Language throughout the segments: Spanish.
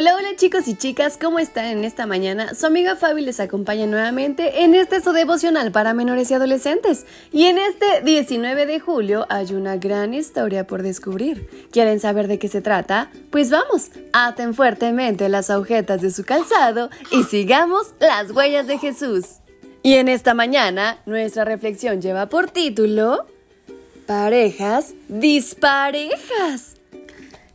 Hola, hola chicos y chicas, ¿cómo están en esta mañana? Su amiga Fabi les acompaña nuevamente en este su devocional para menores y adolescentes. Y en este 19 de julio hay una gran historia por descubrir. ¿Quieren saber de qué se trata? Pues vamos, aten fuertemente las agujetas de su calzado y sigamos las huellas de Jesús. Y en esta mañana nuestra reflexión lleva por título Parejas disparejas.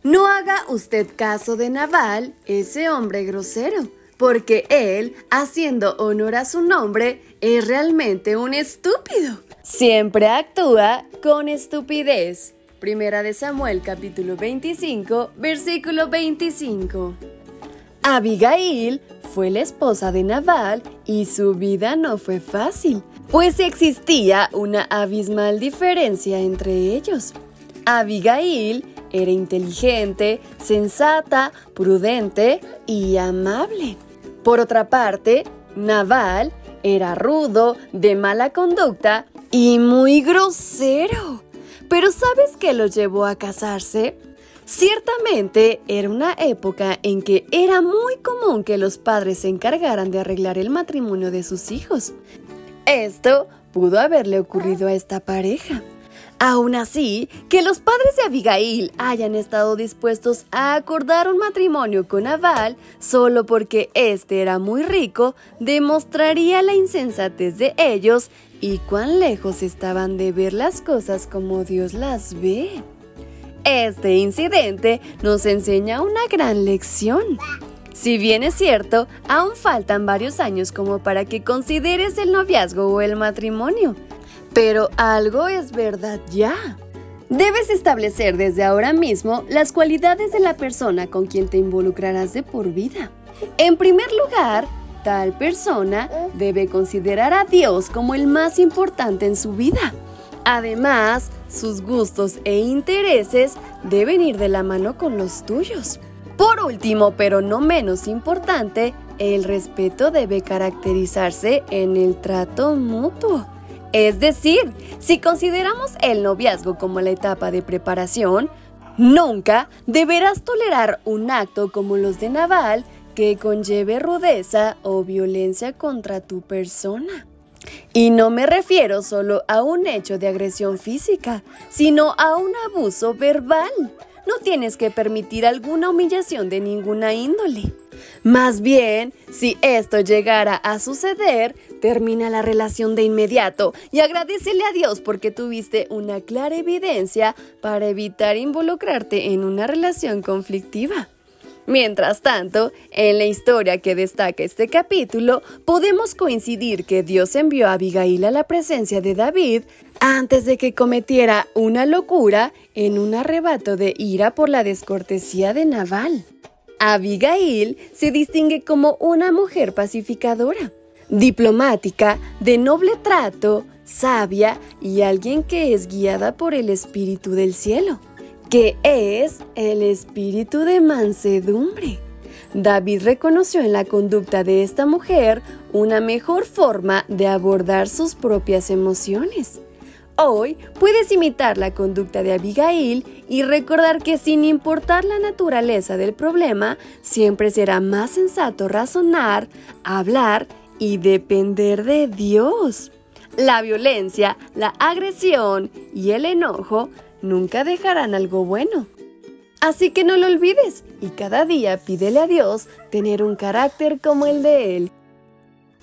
No haga usted caso de Naval, ese hombre grosero, porque él, haciendo honor a su nombre, es realmente un estúpido. Siempre actúa con estupidez. Primera de Samuel capítulo 25, versículo 25. Abigail fue la esposa de Naval y su vida no fue fácil, pues existía una abismal diferencia entre ellos. Abigail era inteligente, sensata, prudente y amable. Por otra parte, Naval era rudo, de mala conducta y muy grosero. Pero ¿sabes qué lo llevó a casarse? Ciertamente era una época en que era muy común que los padres se encargaran de arreglar el matrimonio de sus hijos. Esto pudo haberle ocurrido a esta pareja. Aún así, que los padres de Abigail hayan estado dispuestos a acordar un matrimonio con Aval solo porque éste era muy rico, demostraría la insensatez de ellos y cuán lejos estaban de ver las cosas como Dios las ve. Este incidente nos enseña una gran lección. Si bien es cierto, aún faltan varios años como para que consideres el noviazgo o el matrimonio. Pero algo es verdad ya. Debes establecer desde ahora mismo las cualidades de la persona con quien te involucrarás de por vida. En primer lugar, tal persona debe considerar a Dios como el más importante en su vida. Además, sus gustos e intereses deben ir de la mano con los tuyos. Por último, pero no menos importante, el respeto debe caracterizarse en el trato mutuo. Es decir, si consideramos el noviazgo como la etapa de preparación, nunca deberás tolerar un acto como los de Naval que conlleve rudeza o violencia contra tu persona. Y no me refiero solo a un hecho de agresión física, sino a un abuso verbal. No tienes que permitir alguna humillación de ninguna índole. Más bien, si esto llegara a suceder, termina la relación de inmediato y agradecele a Dios porque tuviste una clara evidencia para evitar involucrarte en una relación conflictiva. Mientras tanto, en la historia que destaca este capítulo, podemos coincidir que Dios envió a Abigail a la presencia de David antes de que cometiera una locura en un arrebato de ira por la descortesía de Naval. Abigail se distingue como una mujer pacificadora, diplomática, de noble trato, sabia y alguien que es guiada por el Espíritu del cielo, que es el Espíritu de mansedumbre. David reconoció en la conducta de esta mujer una mejor forma de abordar sus propias emociones. Hoy puedes imitar la conducta de Abigail y recordar que sin importar la naturaleza del problema, siempre será más sensato razonar, hablar y depender de Dios. La violencia, la agresión y el enojo nunca dejarán algo bueno. Así que no lo olvides y cada día pídele a Dios tener un carácter como el de Él.